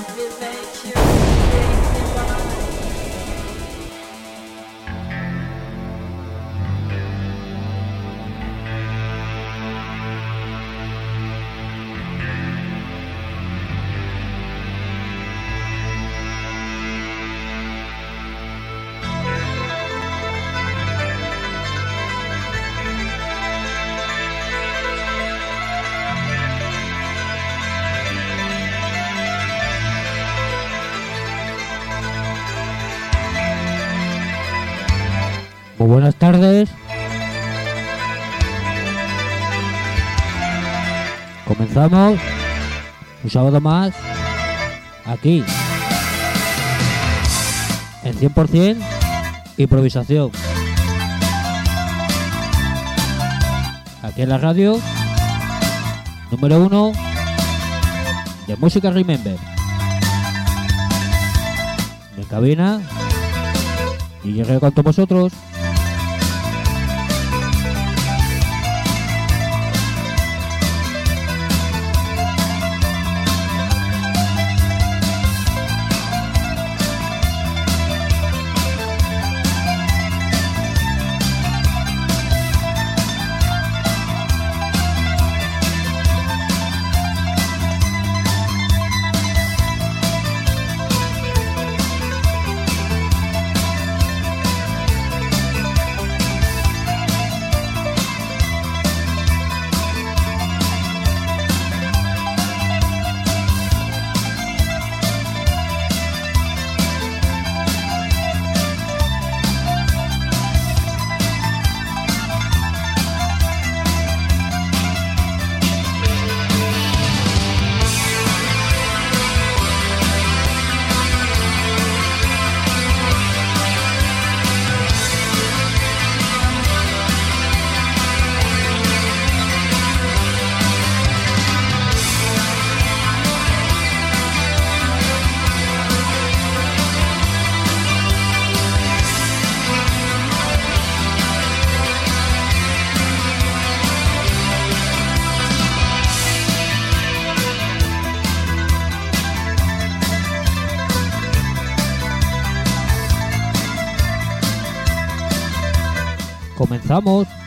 We make you buenas tardes. Comenzamos un sábado más aquí en 100% improvisación. Aquí en la radio número uno de música Remember. En cabina y llegué con todos vosotros. Comenzamos.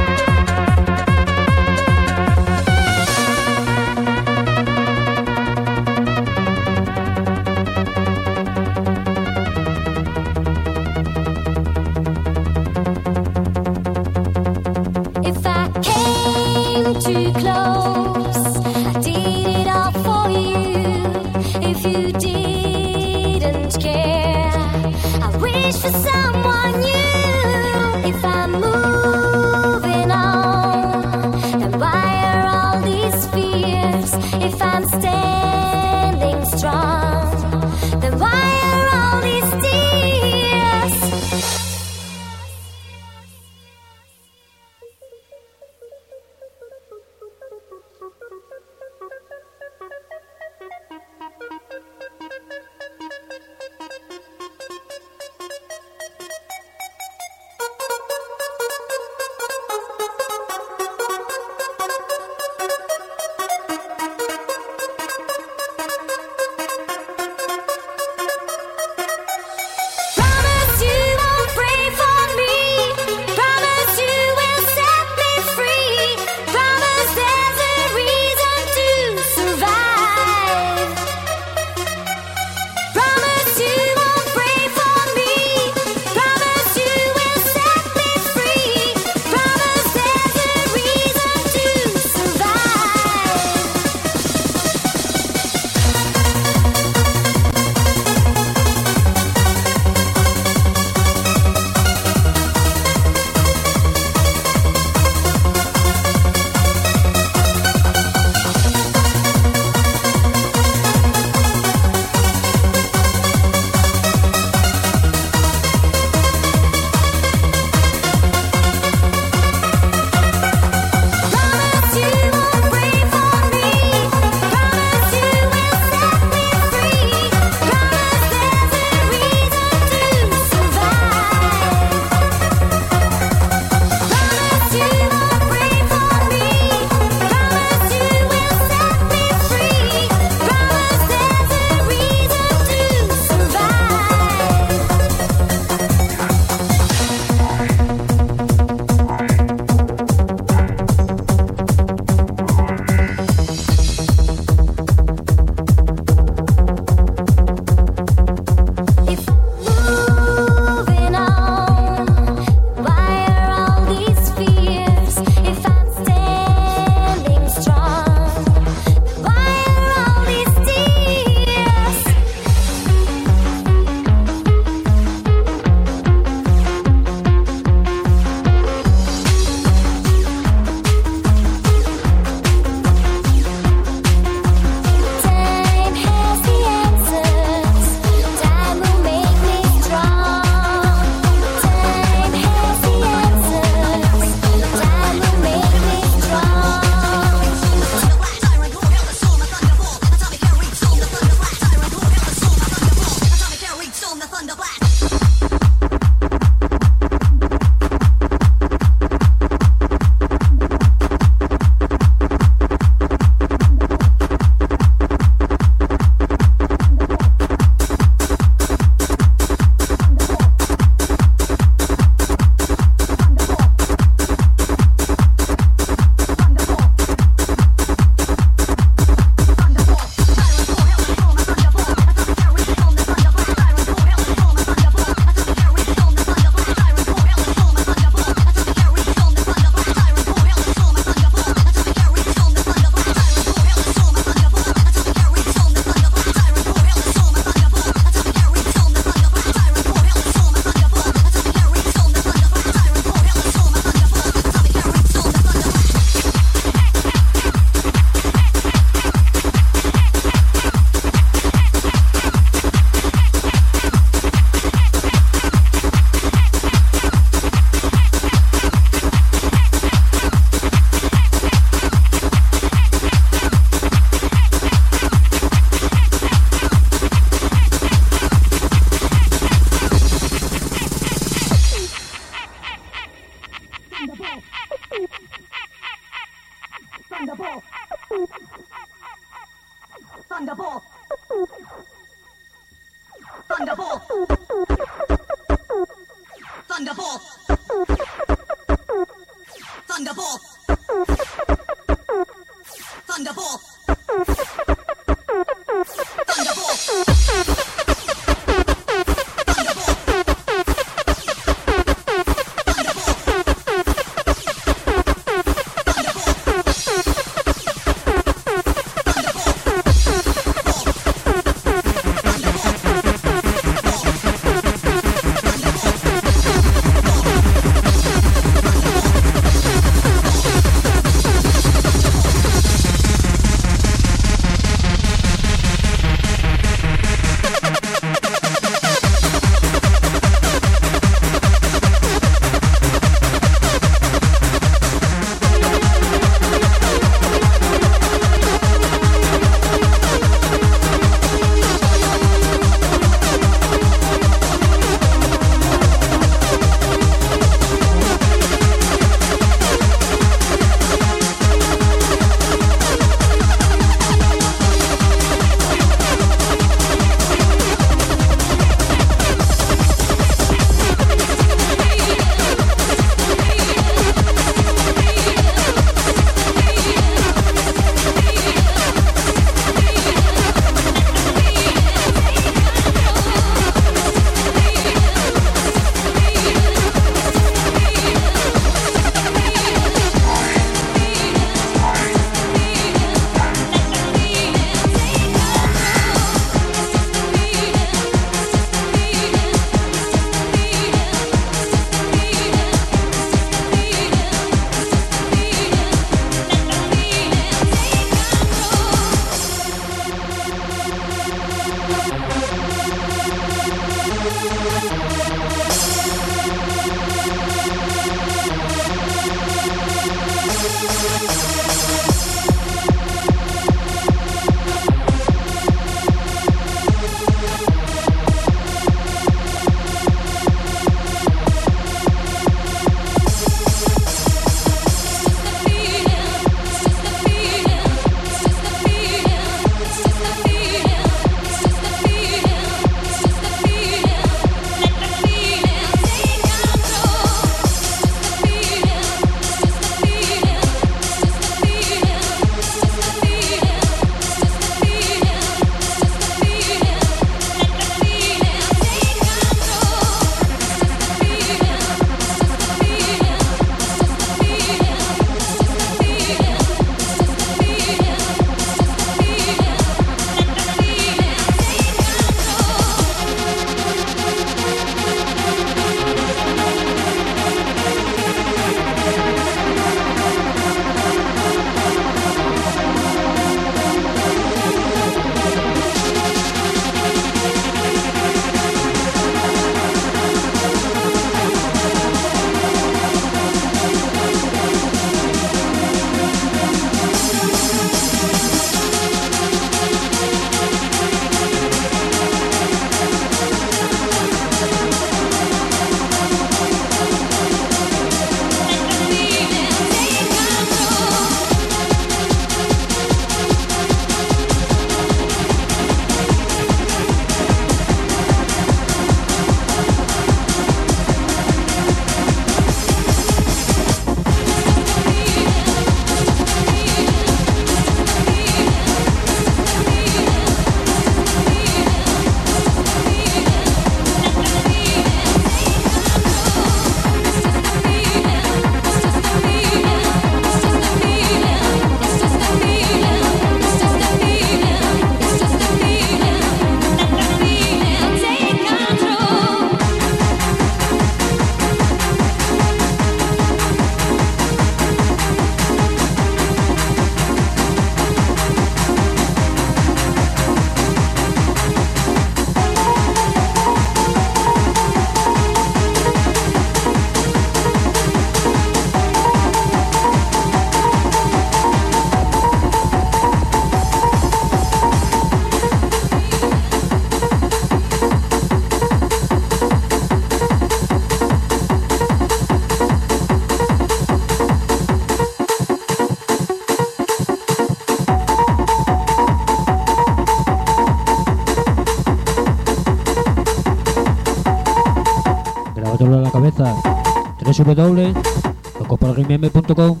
www.locospelgrimeme.com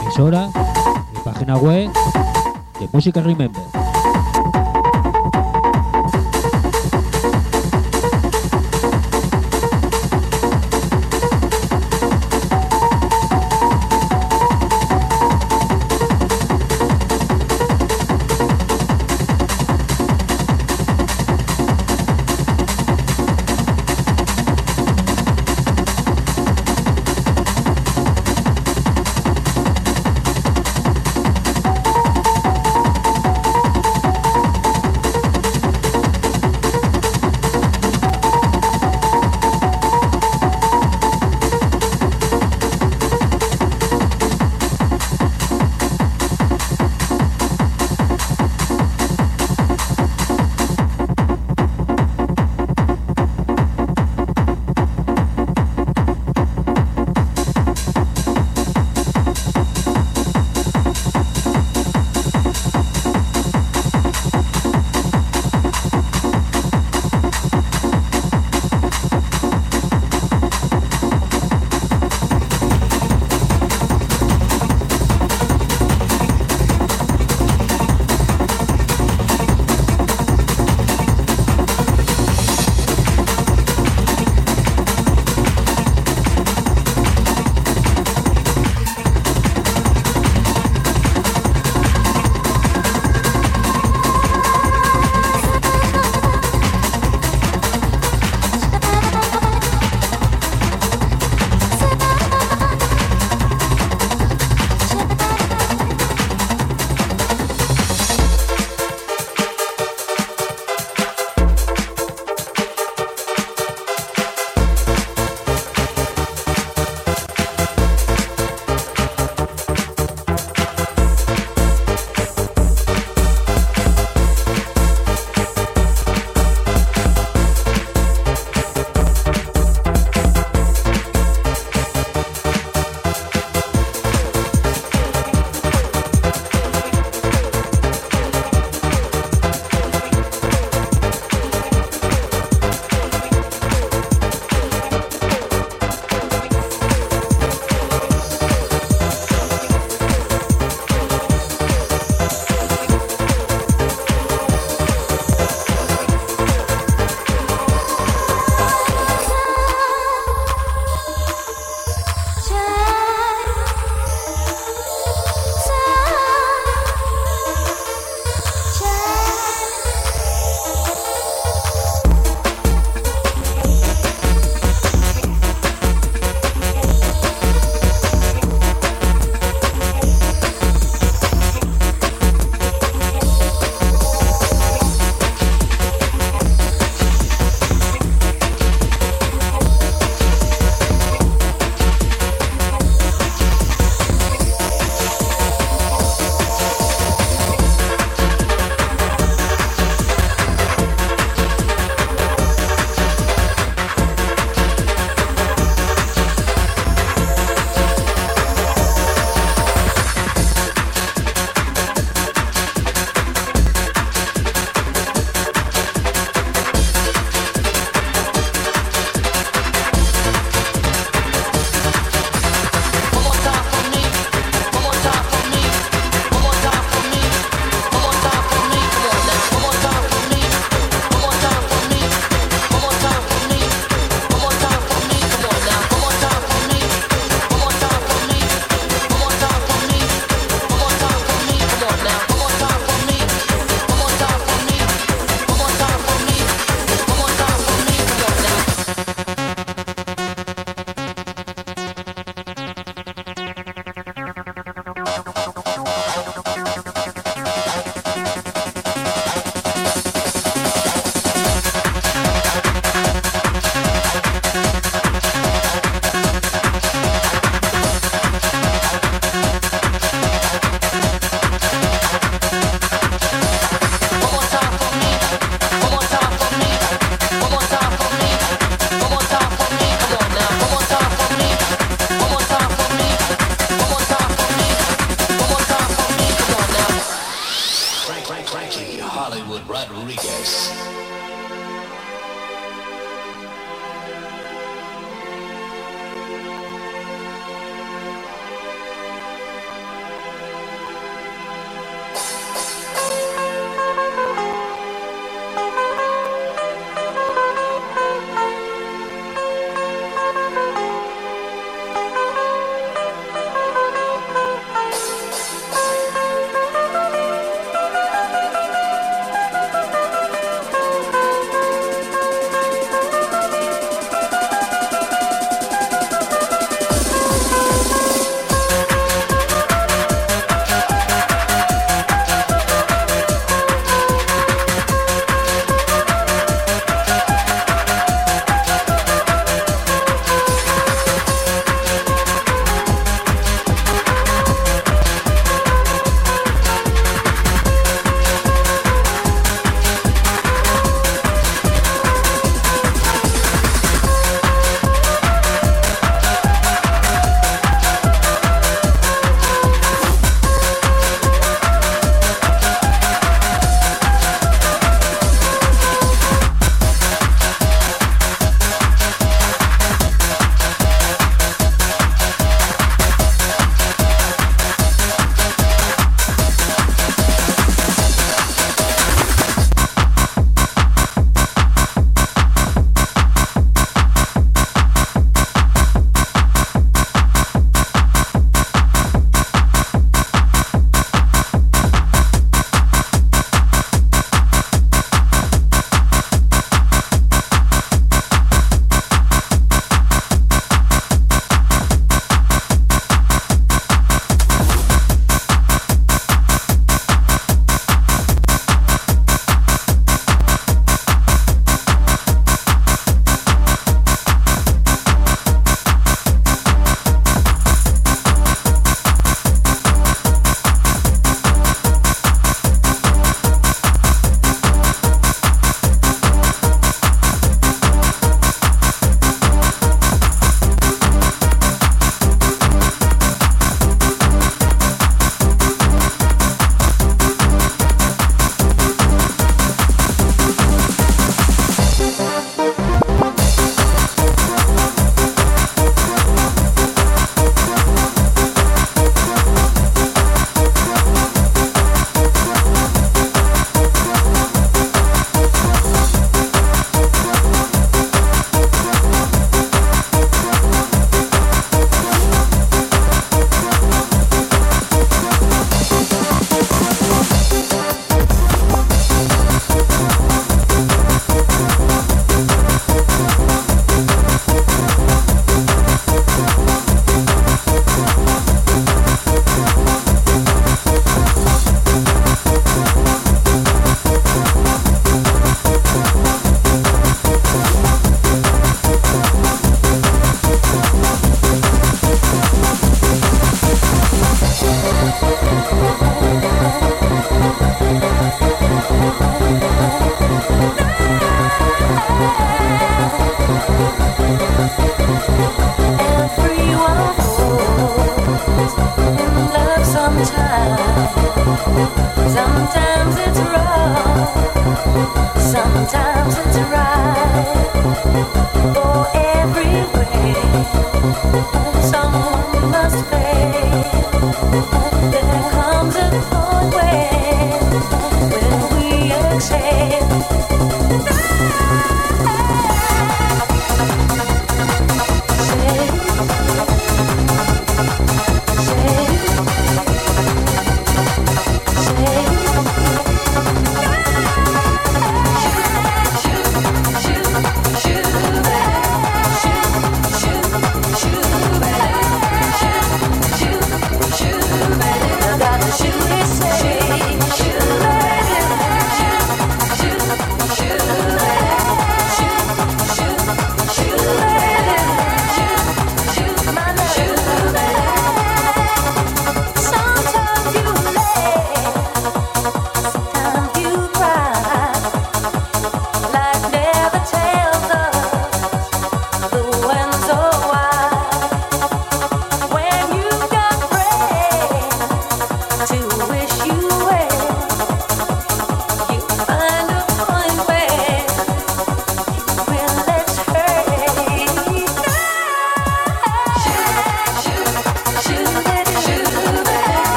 Emisora y página web de Música Remember.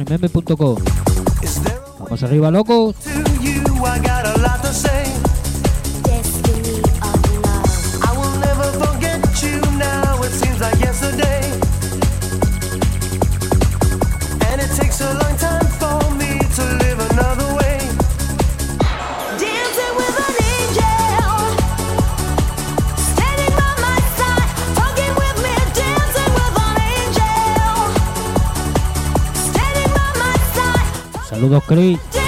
En a Vamos arriba, locos. 可以。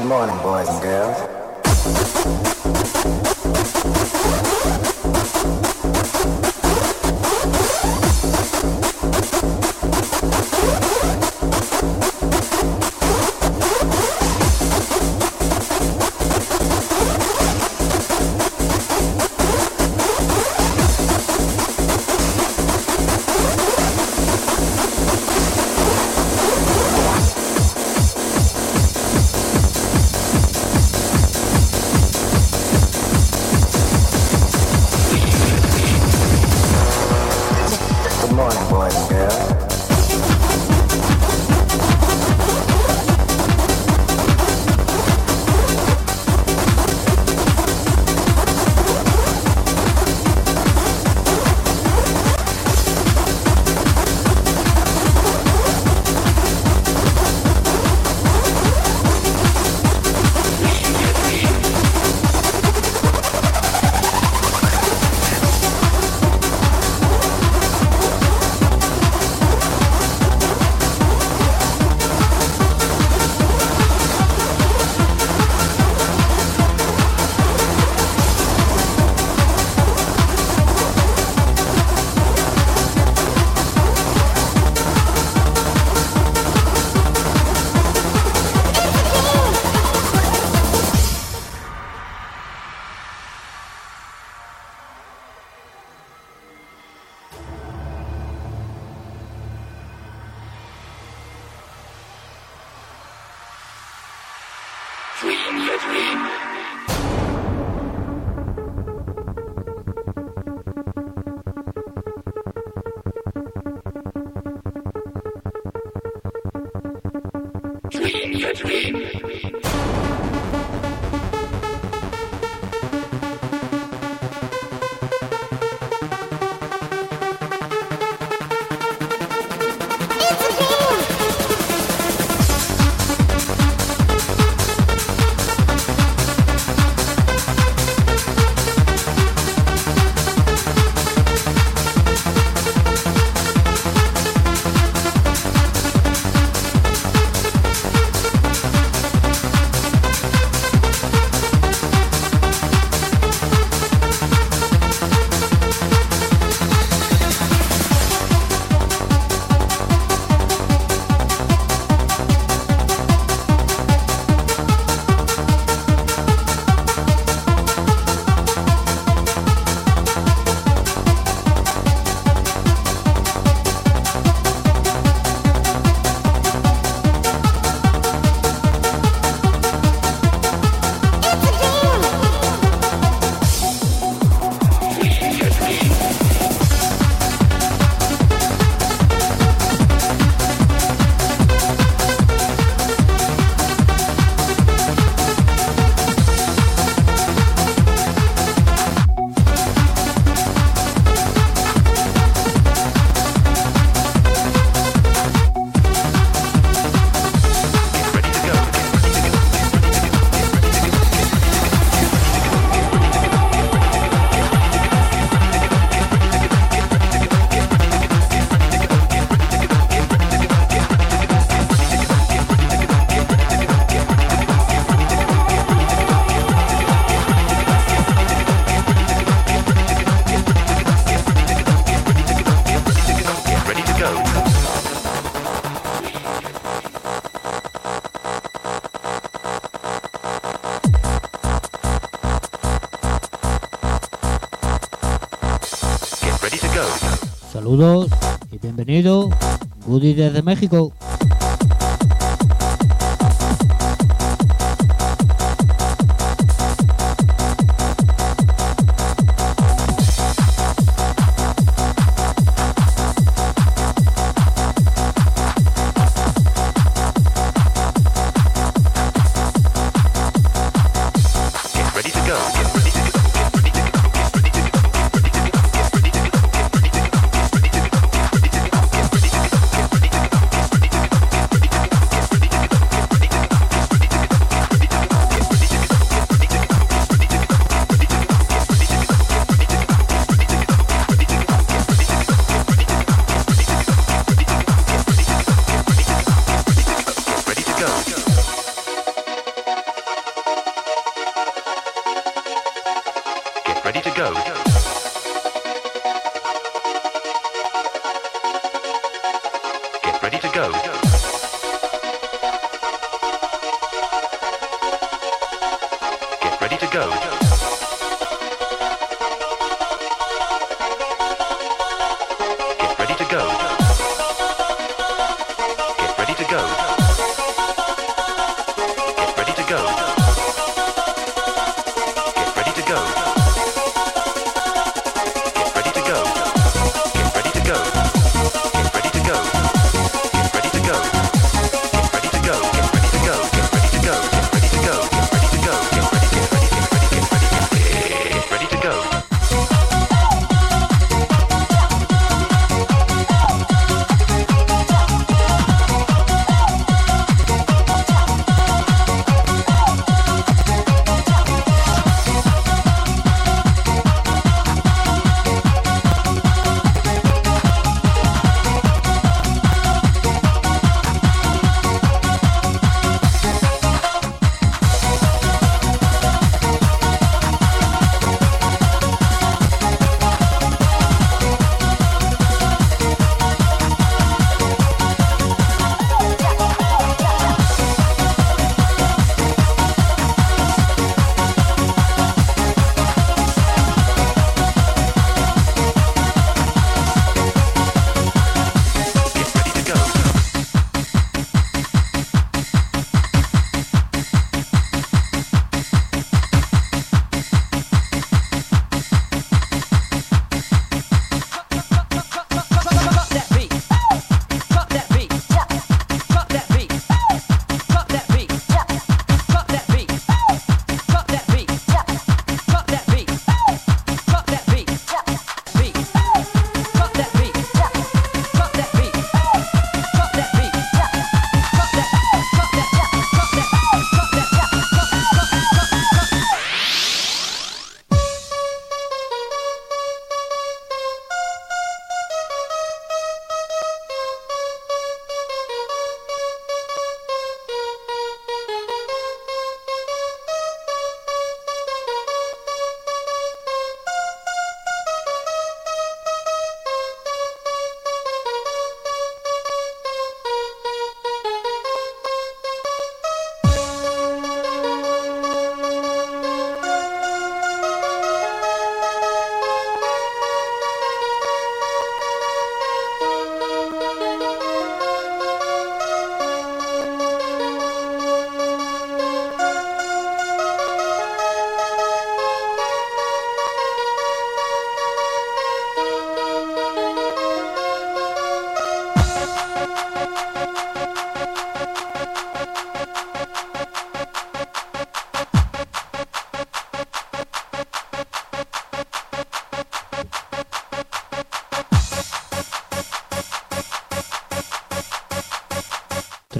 Good morning, boys and girls. Saludos y bienvenido, Goody desde México.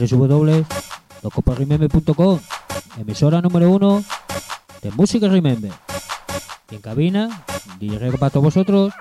www.locoparrimember.com, emisora número uno de Música Remember. Y en cabina, DJ para todos vosotros,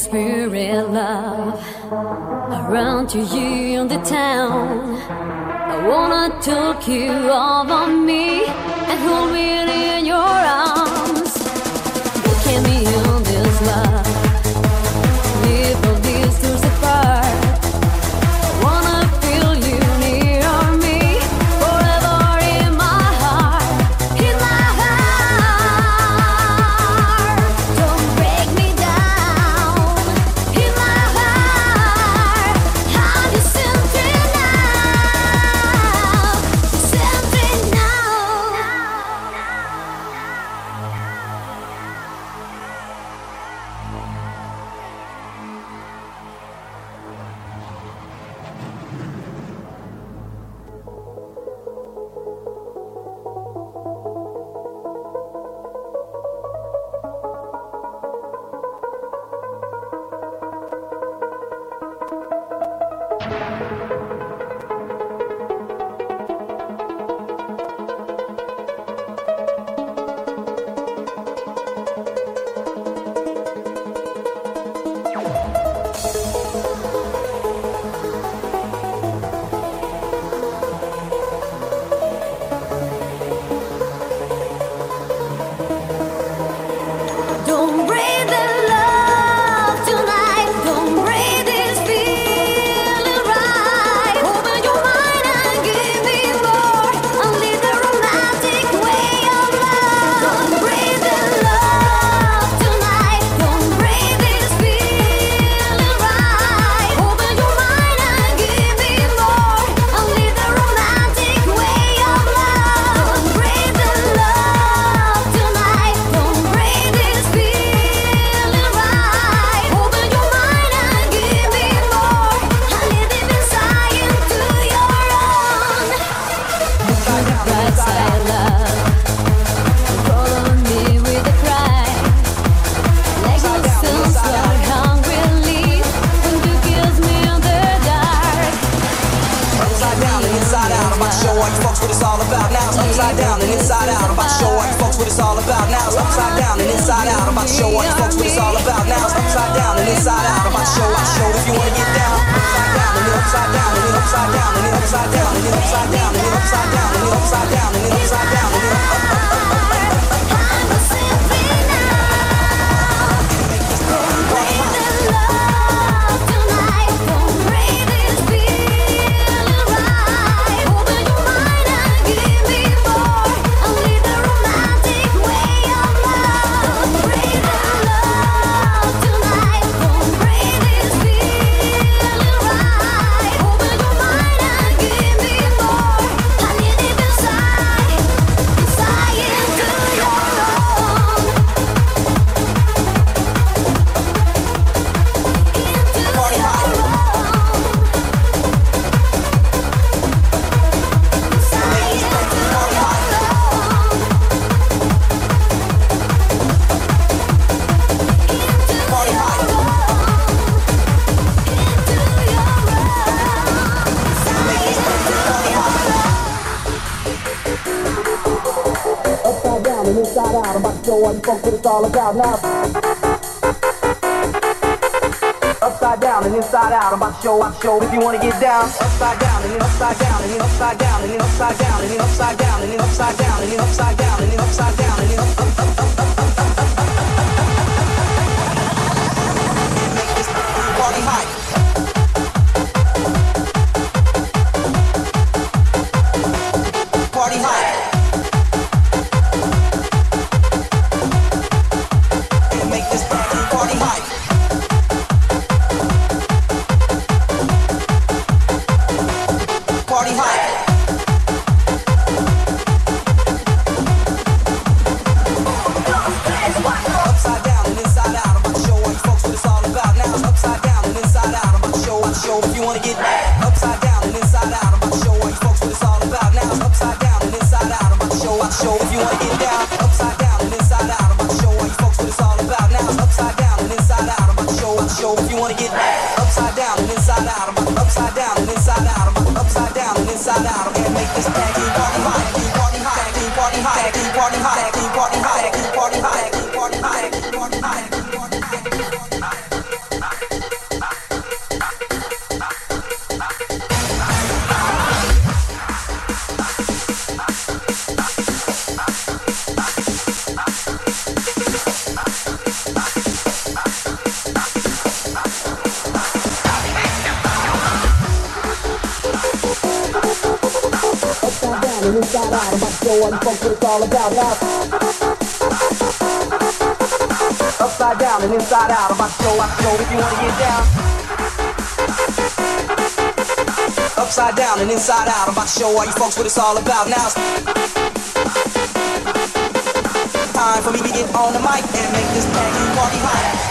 spirit love around you in the town. I wanna talk you over me and hold me in your arms. love. You folks what it's all about now. Upside down and inside out of my show. I show if you wanna get down. Upside down and inside out of my show. All you folks what it's all about now. Time for me to get on the mic and make this party party hot.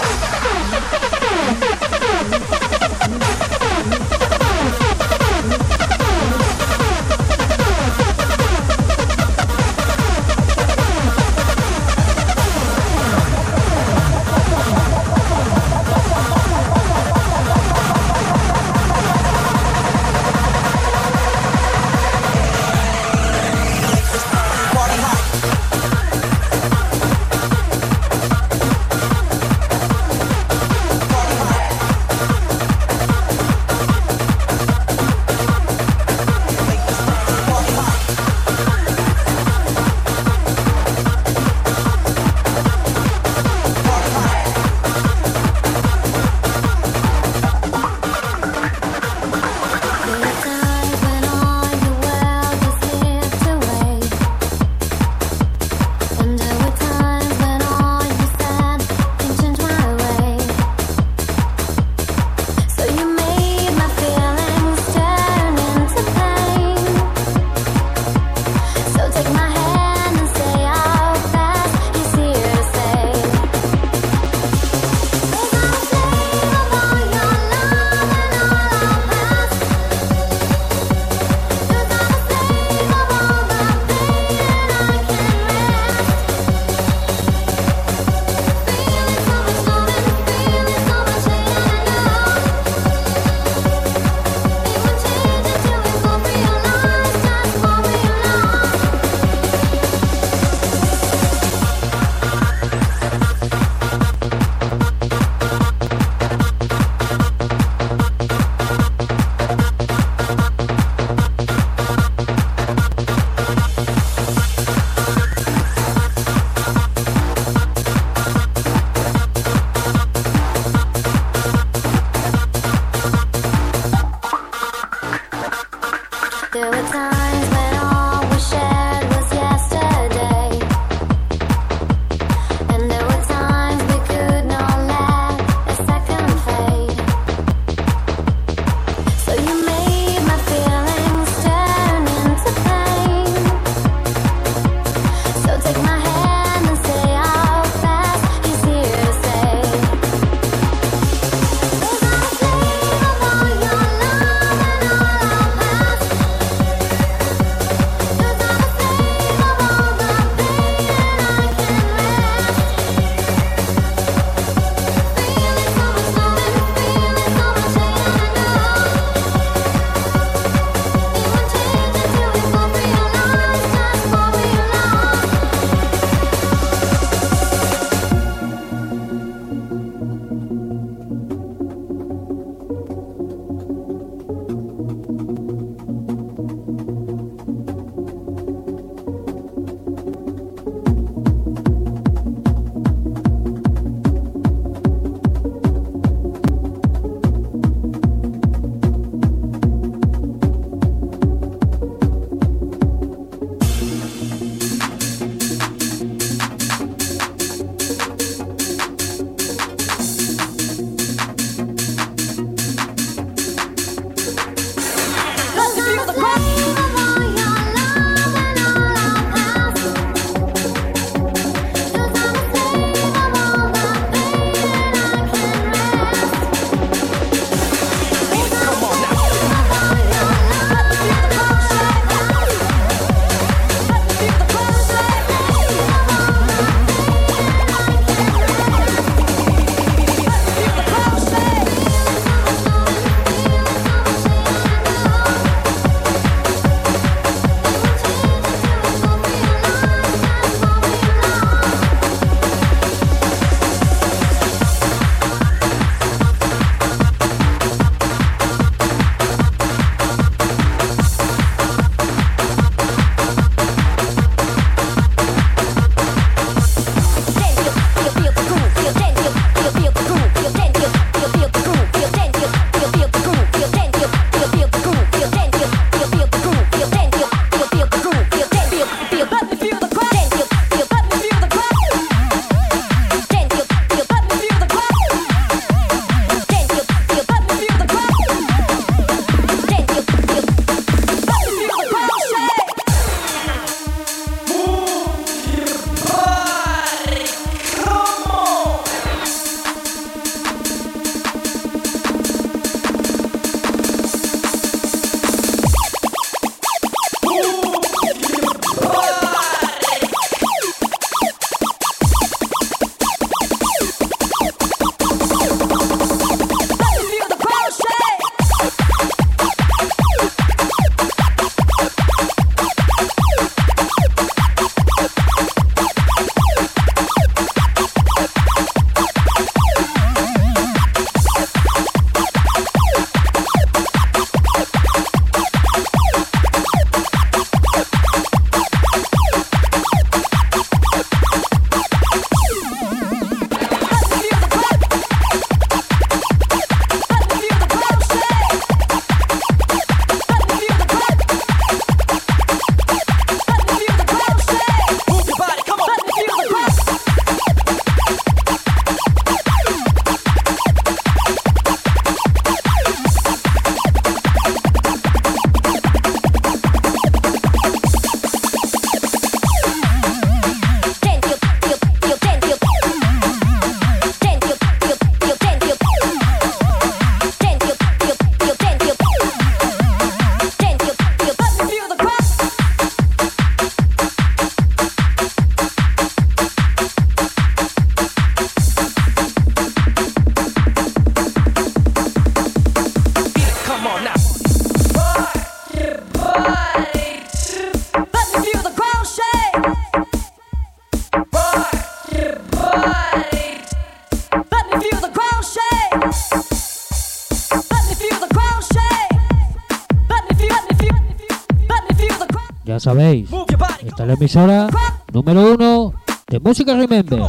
Emisora número uno de música Remember.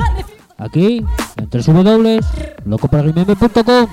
Aquí, en www.locoparremember.com.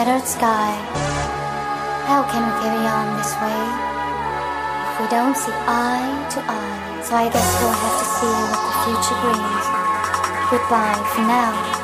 shadowed sky. How can we carry on this way? If we don't see eye to eye, so I guess we'll have to see what the future brings. Goodbye for now.